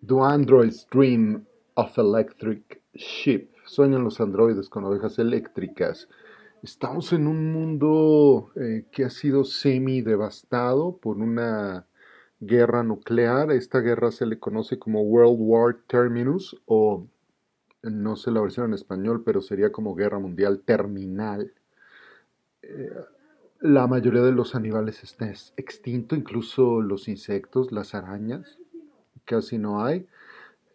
Do androids dream of electric sheep? Sueñan los androides con ovejas eléctricas. Estamos en un mundo eh, que ha sido semi devastado por una guerra nuclear. Esta guerra se le conoce como World War Terminus o no sé la versión en español, pero sería como Guerra Mundial Terminal. Eh, la mayoría de los animales está extinto, incluso los insectos, las arañas, casi no hay.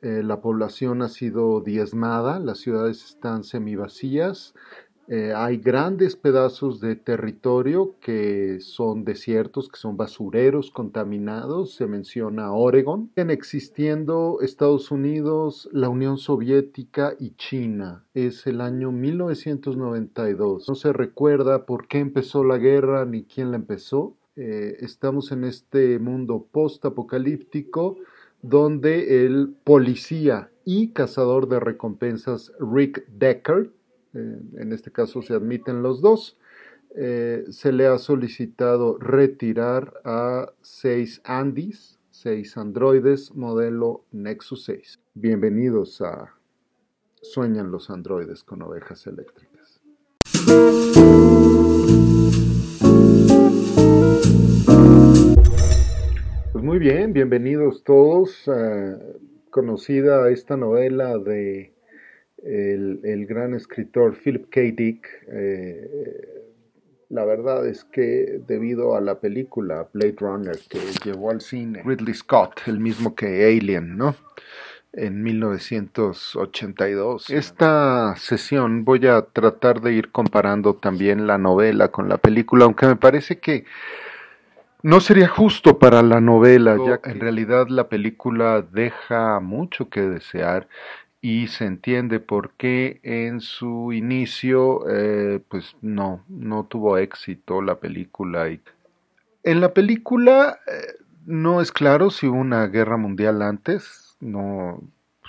Eh, la población ha sido diezmada, las ciudades están semivacías, eh, hay grandes pedazos de territorio que son desiertos, que son basureros contaminados. Se menciona Oregon. Siguen existiendo Estados Unidos, la Unión Soviética y China. Es el año 1992. No se recuerda por qué empezó la guerra ni quién la empezó. Eh, estamos en este mundo post-apocalíptico donde el policía y cazador de recompensas Rick Decker en este caso se admiten los dos, eh, se le ha solicitado retirar a seis Andis, seis androides modelo Nexus 6. Bienvenidos a Sueñan los androides con ovejas eléctricas. Muy bien, bienvenidos todos. conocida esta novela de el, gran escritor Philip K. Dick, eh, la verdad es que debido a la película Blade Runner que llevó al cine Ridley Scott, el mismo que Alien, ¿no? En 1982. Esta sesión voy a tratar de ir comparando también la novela con la película, aunque me parece que no sería justo para la novela, ya que en realidad la película deja mucho que desear y se entiende por qué en su inicio eh, pues no, no tuvo éxito la película. En la película eh, no es claro si hubo una guerra mundial antes, no,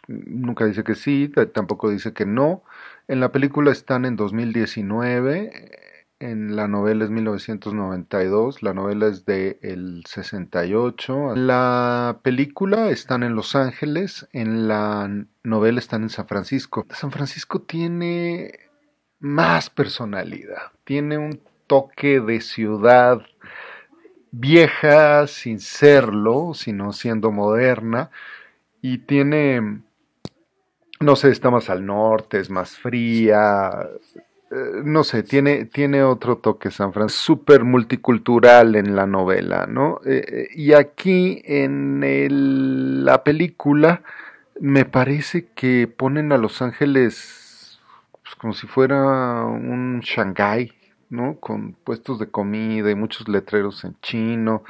nunca dice que sí, tampoco dice que no. En la película están en 2019 en la novela es 1992, la novela es de el 68. La película están en Los Ángeles, en la novela están en San Francisco. San Francisco tiene más personalidad, tiene un toque de ciudad vieja sin serlo, sino siendo moderna y tiene no sé, está más al norte, es más fría, no sé, tiene, tiene otro toque San Francisco, súper multicultural en la novela, ¿no? Eh, eh, y aquí en la película me parece que ponen a Los Ángeles pues, como si fuera un Shanghái, ¿no? Con puestos de comida y muchos letreros en chino.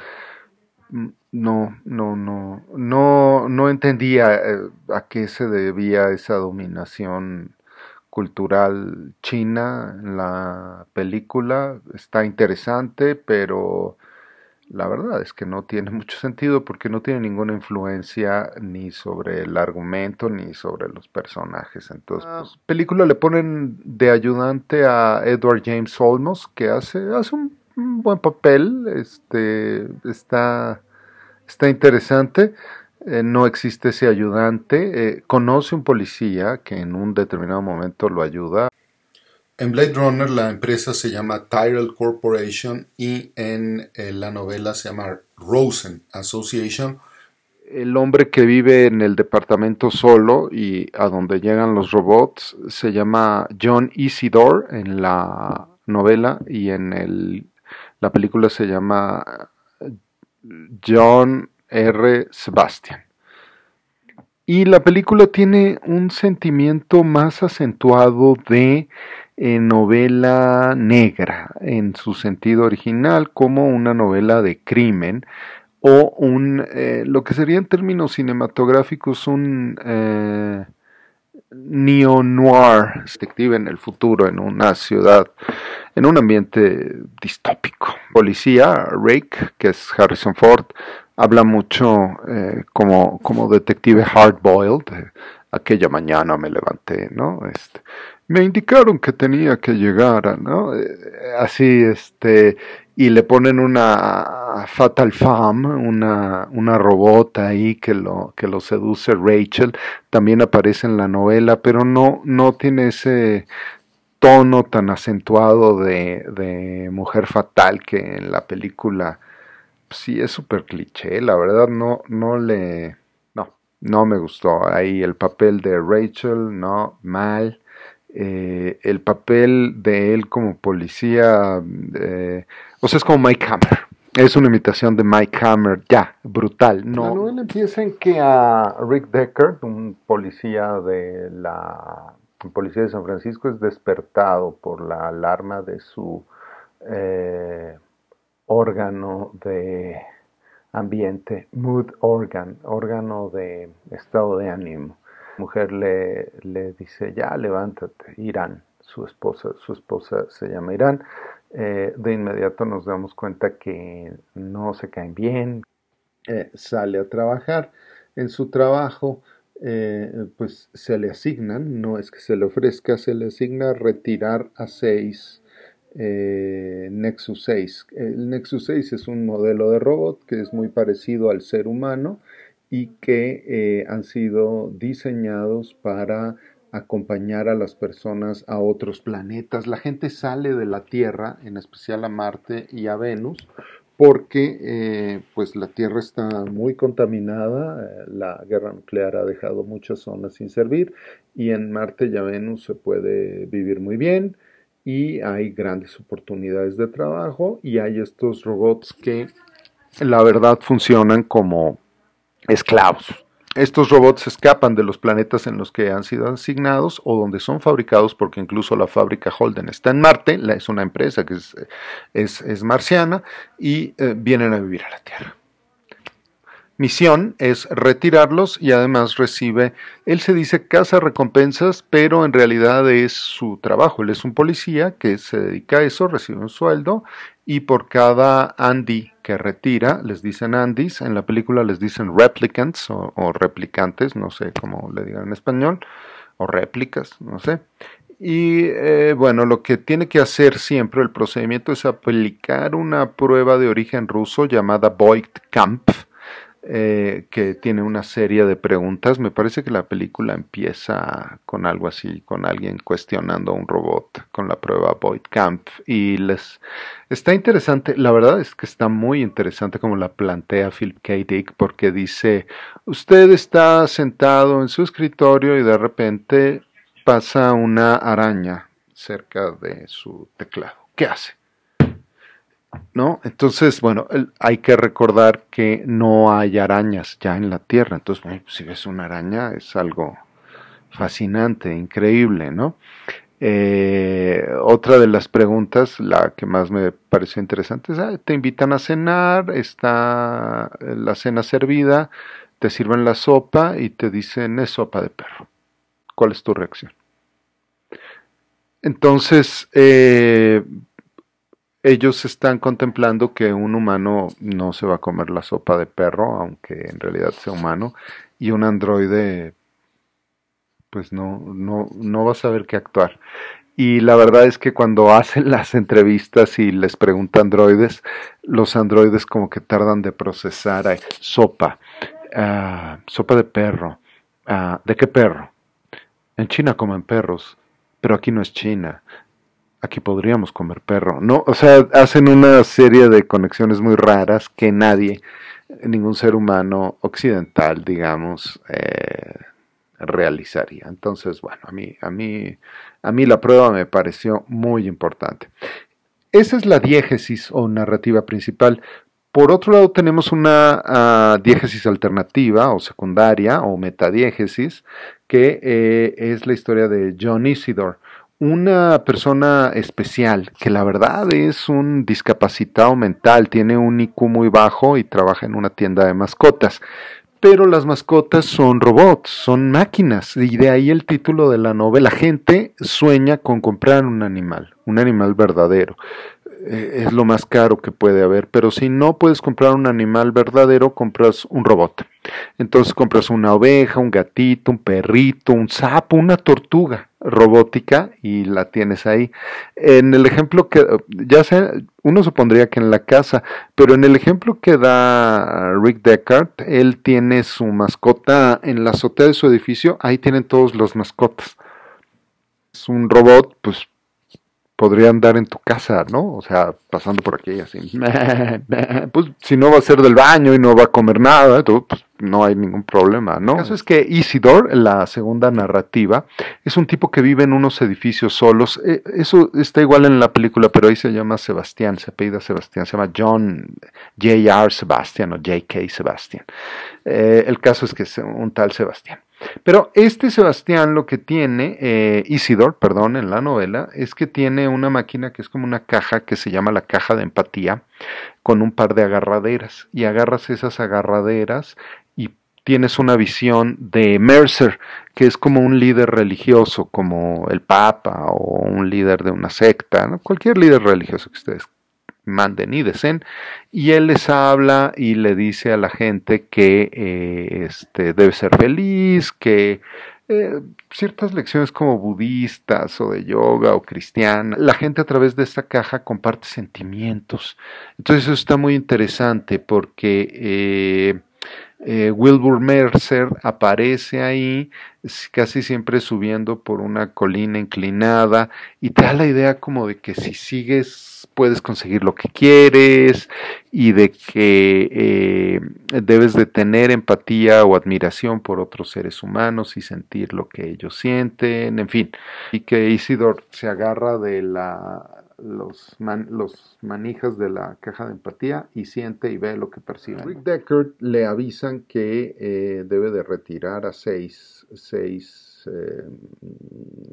Mm, no, no, no, no, no entendía a qué se debía esa dominación cultural china en la película. Está interesante, pero la verdad es que no tiene mucho sentido porque no tiene ninguna influencia ni sobre el argumento ni sobre los personajes. Entonces, la pues, película le ponen de ayudante a Edward James Olmos, que hace, hace un, buen papel, este, está, está interesante. Eh, no existe ese ayudante, eh, conoce un policía que en un determinado momento lo ayuda. En Blade Runner la empresa se llama Tyrell Corporation y en eh, la novela se llama Rosen Association. El hombre que vive en el departamento solo y a donde llegan los robots se llama John Isidore en la novela y en el, la película se llama John R. Sebastian. Y la película tiene un sentimiento más acentuado de eh, novela negra en su sentido original, como una novela de crimen o un, eh, lo que sería en términos cinematográficos un eh, neo-noir, detective en el futuro, en una ciudad, en un ambiente distópico. Policía, Rake, que es Harrison Ford, habla mucho eh, como, como detective hard-boiled. Eh, aquella mañana me levanté, ¿no? Este, me indicaron que tenía que llegar, ¿no? Eh, así, este, y le ponen una Fatal Femme, una, una robot ahí que lo, que lo seduce Rachel, también aparece en la novela, pero no, no tiene ese tono tan acentuado de, de mujer fatal que en la película sí es súper cliché, la verdad no, no le, no, no me gustó ahí el papel de Rachel, no, mal, eh, el papel de él como policía, eh, o sea, es como Mike Hammer. Es una imitación de Mike Hammer, ya, brutal. No. La novela empieza en que a Rick Deckard, un policía de la policía de San Francisco, es despertado por la alarma de su eh, órgano de ambiente, mood organ, órgano de estado de ánimo. Mujer le, le dice, ya levántate, Irán, su esposa, su esposa se llama Irán, eh, de inmediato nos damos cuenta que no se caen bien, eh, sale a trabajar, en su trabajo eh, pues se le asignan, no es que se le ofrezca, se le asigna retirar a seis Nexus 6. El Nexus 6 es un modelo de robot que es muy parecido al ser humano y que eh, han sido diseñados para acompañar a las personas a otros planetas. La gente sale de la Tierra, en especial a Marte y a Venus, porque eh, pues la Tierra está muy contaminada, eh, la guerra nuclear ha dejado muchas zonas sin servir y en Marte y a Venus se puede vivir muy bien y hay grandes oportunidades de trabajo y hay estos robots que la verdad funcionan como esclavos. Estos robots escapan de los planetas en los que han sido asignados o donde son fabricados, porque incluso la fábrica Holden está en Marte, es una empresa que es, es, marciana, y eh, vienen a vivir a la Tierra misión es retirarlos y además recibe, él se dice casa recompensas, pero en realidad es su trabajo. Él es un policía que se dedica a eso, recibe un sueldo y por cada Andy que retira, les dicen Andys, en la película les dicen replicants o, replicantes, no sé cómo le digan en español, o réplicas, no sé. Y eh, bueno, lo que tiene que hacer siempre el procedimiento es aplicar una prueba de origen ruso llamada Voigt Kampf, eh, que tiene una serie de preguntas. Me parece que la película empieza con algo así, con alguien cuestionando a un robot con la prueba Void Camp. Y les está interesante, la verdad es que está muy interesante como la plantea Philip K. Dick, porque dice, usted está sentado en su escritorio y de repente pasa una araña cerca de su teclado. ¿Qué hace? ¿No? Entonces, bueno, hay que recordar que no hay arañas ya en la Tierra. Entonces, pues, si ves una araña es algo fascinante, increíble, ¿no? Eh, otra de las preguntas, la que más me pareció interesante, es, te invitan a cenar, está la cena servida, te sirven la sopa y te dicen es sopa de perro. ¿Cuál es tu reacción? Entonces, eh, ellos están contemplando que un humano no se va a comer la sopa de perro, aunque en realidad sea humano, y un androide pues no, no, no va a saber qué actuar. Y la verdad es que cuando hacen las entrevistas y les preguntan androides, los androides como que tardan de procesar sopa, ah, sopa de perro. Ah, ¿De qué perro? En China comen perros, pero aquí no es China aquí podríamos comer perro, ¿no? O sea, hacen una serie de conexiones muy raras que nadie, ningún ser humano occidental, digamos, eh, realizaría. Entonces, bueno, a mí, a mí, a mí la prueba me pareció muy importante. Esa es la diégesis o narrativa principal. Por otro lado, tenemos una ah, diégesis alternativa o secundaria o metadiégesis, que eh, es la historia de John Isidore una persona especial que la verdad es un discapacitado mental, tiene un IQ muy bajo y trabaja en una tienda de mascotas. Pero las mascotas son robots, son máquinas, y de ahí el título de la novela. La gente sueña con comprar un animal, un animal verdadero. Eh, es lo más caro que puede haber, pero si no puedes comprar un animal verdadero, compras un robot. Entonces compras una oveja, un gatito, un perrito, un sapo, una tortuga robótica y la tienes ahí. En el ejemplo que, ya sea, uno supondría que en la casa, pero en el ejemplo que da Rick Deckard, él tiene su mascota en la azotea de su edificio, ahí tienen todos los mascotas. Es un robot, pues podría andar en tu casa, ¿no? O sea, pasando por aquí así. Pues si no va a ser del baño y no va a comer nada, pues no hay ningún problema, ¿no? El caso es que Isidore, la segunda narrativa, es un tipo que vive en unos edificios solos. Eh, eso está igual en la película, pero ahí se llama Sebastián, se apellida Sebastián, se llama John J.R. Sebastián o J.K. Sebastián. Eh, el caso es que es un tal Sebastián. Pero este Sebastián lo que tiene, eh, Isidor, perdón, en la novela, es que tiene una máquina que es como una caja que se llama la caja de empatía, con un par de agarraderas. Y agarras esas agarraderas y tienes una visión de Mercer, que es como un líder religioso, como el Papa o un líder de una secta, cualquier líder religioso que ustedes manden y deseen, y él les habla y le dice a la gente que eh, este, debe ser feliz, que eh, ciertas lecciones como budistas o de yoga o cristiana, la gente a través de esta caja comparte sentimientos. Entonces eso está muy interesante porque eh, eh, Wilbur Mercer aparece ahí, casi siempre subiendo por una colina inclinada, y te da la idea como de que si sigues puedes conseguir lo que quieres y de que eh, debes de tener empatía o admiración por otros seres humanos y sentir lo que ellos sienten, en fin, y que Isidor se agarra de la los, los manijas de la caja de empatía y siente y ve lo que percibe. Rick Deckard le avisan que eh, debe de retirar a seis, seis eh,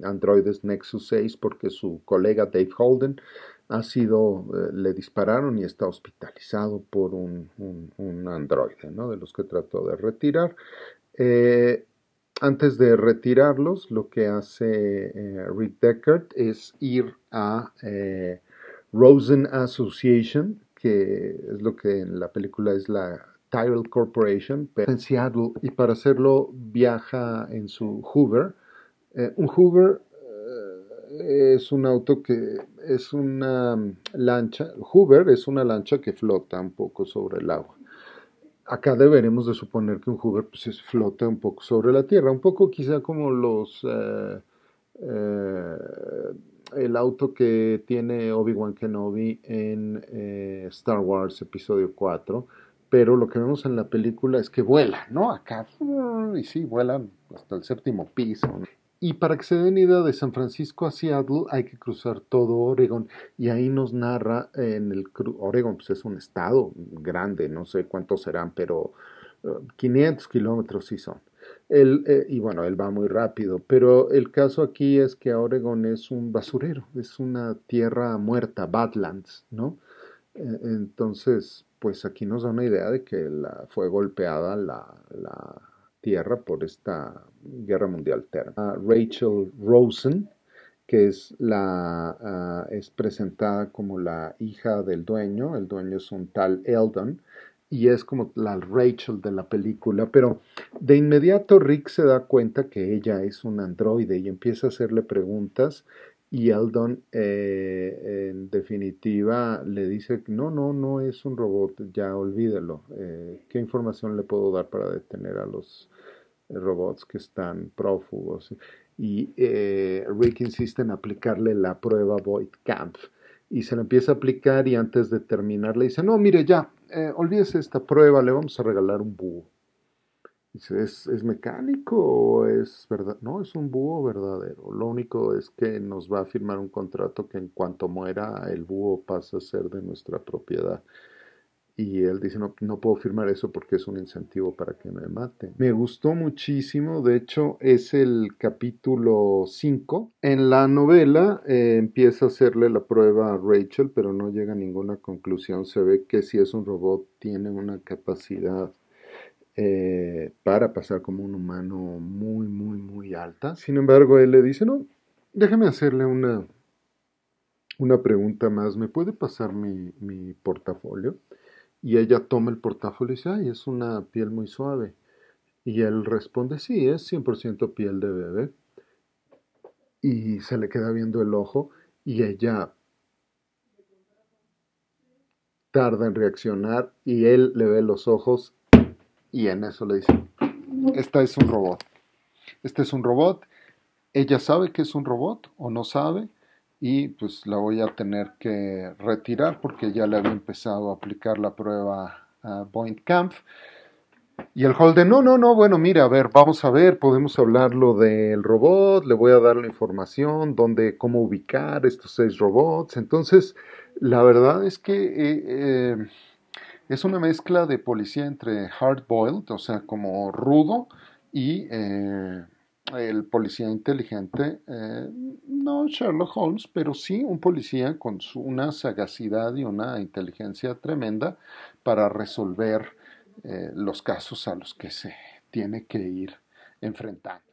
androides Nexus 6 porque su colega Dave Holden ha sido, eh, le dispararon y está hospitalizado por un, un, androide, ¿no? De los que trató de retirar antes de retirarlos, lo que hace eh, Rick Deckard es ir a eh, Rosen Association, que es lo que en la película es la Tyrell Corporation, en Seattle, y para hacerlo viaja en su Hoover. Eh, un Hoover es un auto que es una lancha, Hoover es una lancha que flota un poco sobre el agua acá deberemos de suponer que un Hoover pues, flota un poco sobre la Tierra, un poco quizá como los eh, eh, el auto que tiene Obi-Wan Kenobi en eh, Star Wars Episodio 4, pero lo que vemos en la película es que vuela, ¿no? Acá, y sí, vuelan hasta el séptimo piso. Y para que se den idea de San Francisco a Seattle hay que cruzar todo Oregon y ahí nos narra en el Oregon pues es un estado grande, no sé cuántos serán, pero 500 uh, kilómetros sí son. El, eh, y bueno, él va muy rápido, pero el caso aquí es que Oregon es un basurero, es una tierra muerta, Badlands, ¿no? Eh, entonces, pues aquí nos da una idea de que la, fue golpeada la, la tierra por esta guerra mundial terna. Rachel Rosen, que es, la, ah, es presentada como la hija del dueño, el dueño es un tal Eldon, y es como la Rachel de la película, pero de inmediato Rick se da cuenta que ella es un androide y empieza a hacerle preguntas y Eldon eh, en definitiva le dice, no, no, no es un robot, ya olvídelo, eh, ¿qué información le puedo dar para detener a los robots que están prófugos. Y eh, Rick insiste en aplicarle la prueba Void Camp. Y se la empieza a aplicar y antes de terminar le dice, no, mire ya, eh, olvídese esta prueba, le vamos a regalar un búho. Dice, ¿es, ¿es mecánico o es verdad? No, es un búho verdadero. Lo único es que nos va a firmar un contrato que en cuanto muera el búho pasa a ser de nuestra propiedad y él dice, no, no puedo firmar eso porque es un incentivo para que me maten. Me gustó muchísimo, de hecho es el capítulo 5. En la novela eh, empieza a hacerle la prueba a Rachel, pero no llega a ninguna conclusión. Se ve que si es un robot tiene una capacidad eh, para pasar como un humano muy, muy, muy alta. Sin embargo, él le dice, no, déjame hacerle una, una pregunta más. ¿Me puede pasar mi, mi portafolio? Y ella toma el portafolio y dice, ay, es una piel muy suave. Y él responde, sí, es 100% piel de bebé. y se le queda viendo el ojo y ella tarda en reaccionar y él le ve los ojos y en eso le dice, esta es un robot. Este es un robot. Ella sabe que es un robot o no sabe y pues la voy a tener que retirar porque ya le había empezado a aplicar la prueba a Point Camp. Y el Holden, no, no, no, bueno, mira, a ver, vamos a ver, podemos hablarlo del robot, le voy a dar la información, dónde, cómo ubicar estos seis robots. Entonces, la verdad es que eh, eh, es una mezcla de policía entre hard-boiled, o sea, como rudo, y eh, el policía inteligente, no Sherlock Holmes, pero sí un policía con una sagacidad y una inteligencia tremenda para resolver los casos a los que se tiene que ir enfrentando.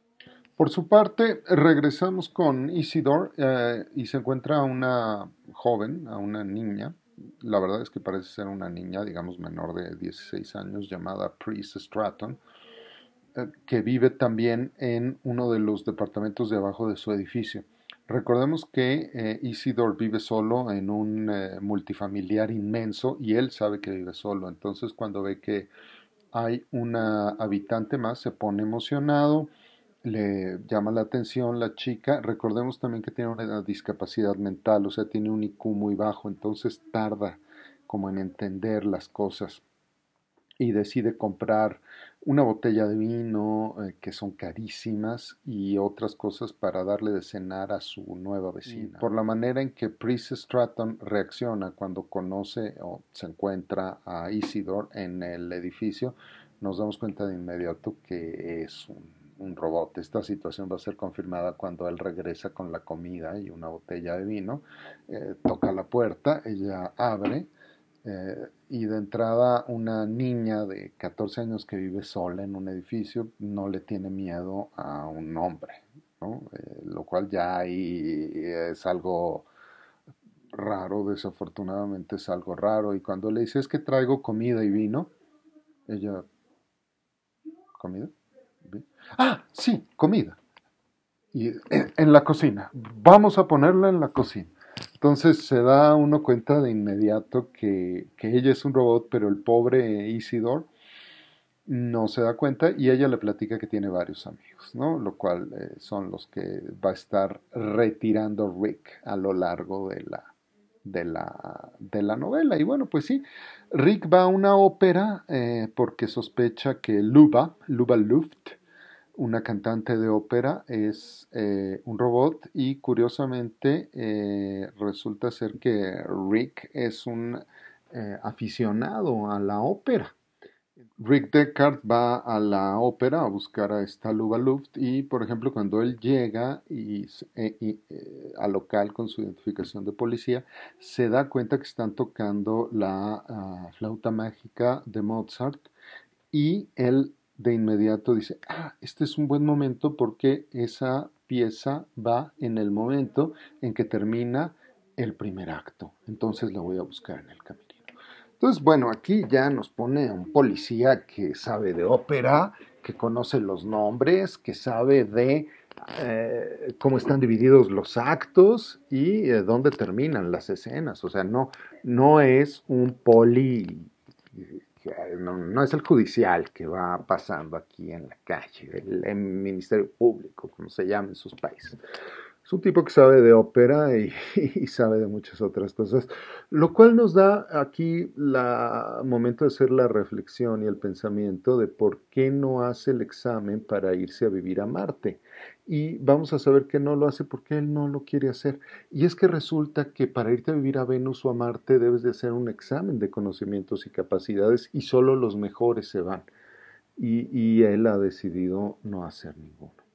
Por su parte, regresamos con Isidore eh, y se encuentra a una joven, a una niña, la verdad es que parece ser una niña, digamos, menor de 16 años, llamada Priest Stratton, eh, que vive también en uno de los departamentos de abajo de su edificio. Recordemos que eh, Isidore vive solo en un multifamiliar inmenso y él sabe que vive solo. Entonces, cuando ve que hay una habitante más, se pone emocionado le llama la atención la chica. Recordemos también que tiene una discapacidad mental, o sea, tiene un IQ muy bajo, entonces tarda como en entender las cosas y decide comprar una botella de vino eh, que son carísimas y otras cosas para darle de cenar a su nueva vecina. Por la manera en que Pris Stratton reacciona cuando conoce o se encuentra a Isidore en el edificio, nos damos cuenta de inmediato que es un un robot. Esta situación va a ser confirmada cuando él regresa con la comida y una botella de vino, eh, toca la puerta, ella abre eh, y de entrada una niña de 14 años que vive sola en un edificio no le tiene miedo a un hombre, eh, lo cual ya es algo raro, desafortunadamente es algo raro. Y cuando le dices que traigo comida y vino, ella, ¿comida? Ah, sí, comida. Y en la cocina. Vamos a ponerla en la cocina. Entonces se da uno cuenta de inmediato que, ella es un robot, pero el pobre Isidore no se da cuenta y ella le platica que tiene varios amigos, ¿no? Lo cual eh, son los que va a estar retirando Rick a lo largo de la, de la, de la novela. Y bueno, pues sí, Rick va a una ópera eh, porque sospecha que Luba, Luba Luft, una cantante de ópera es eh, un robot y curiosamente eh, resulta ser que Rick es un eh, aficionado a la ópera. Rick Deckard va a la ópera a buscar a esta Luba Luft y, por ejemplo, cuando él llega y, al local con su identificación de policía, se da cuenta que están tocando la ah, flauta mágica de Mozart y él de inmediato dice, ah, este es un buen momento porque esa pieza va en el momento en que termina el primer acto. Entonces la voy a buscar en el camerino. Entonces, bueno, aquí ya nos pone un policía que sabe de ópera, que conoce los nombres, que sabe de eh, cómo están divididos los actos y eh, dónde terminan las escenas. O sea, no, no es un poli no, es el judicial que va pasando aquí en la calle, el, Ministerio Público, como se llama en sus países. Es un tipo que sabe de ópera y, sabe de muchas otras cosas, lo cual nos da aquí el momento de hacer la reflexión y el pensamiento de por qué no hace el examen para irse a vivir a Marte. Y vamos a saber que no lo hace porque él no lo quiere hacer. Y es que resulta que para irte a vivir a Venus o a Marte debes de hacer un examen de conocimientos y capacidades y solo los mejores se van. y él ha decidido no hacer ninguno.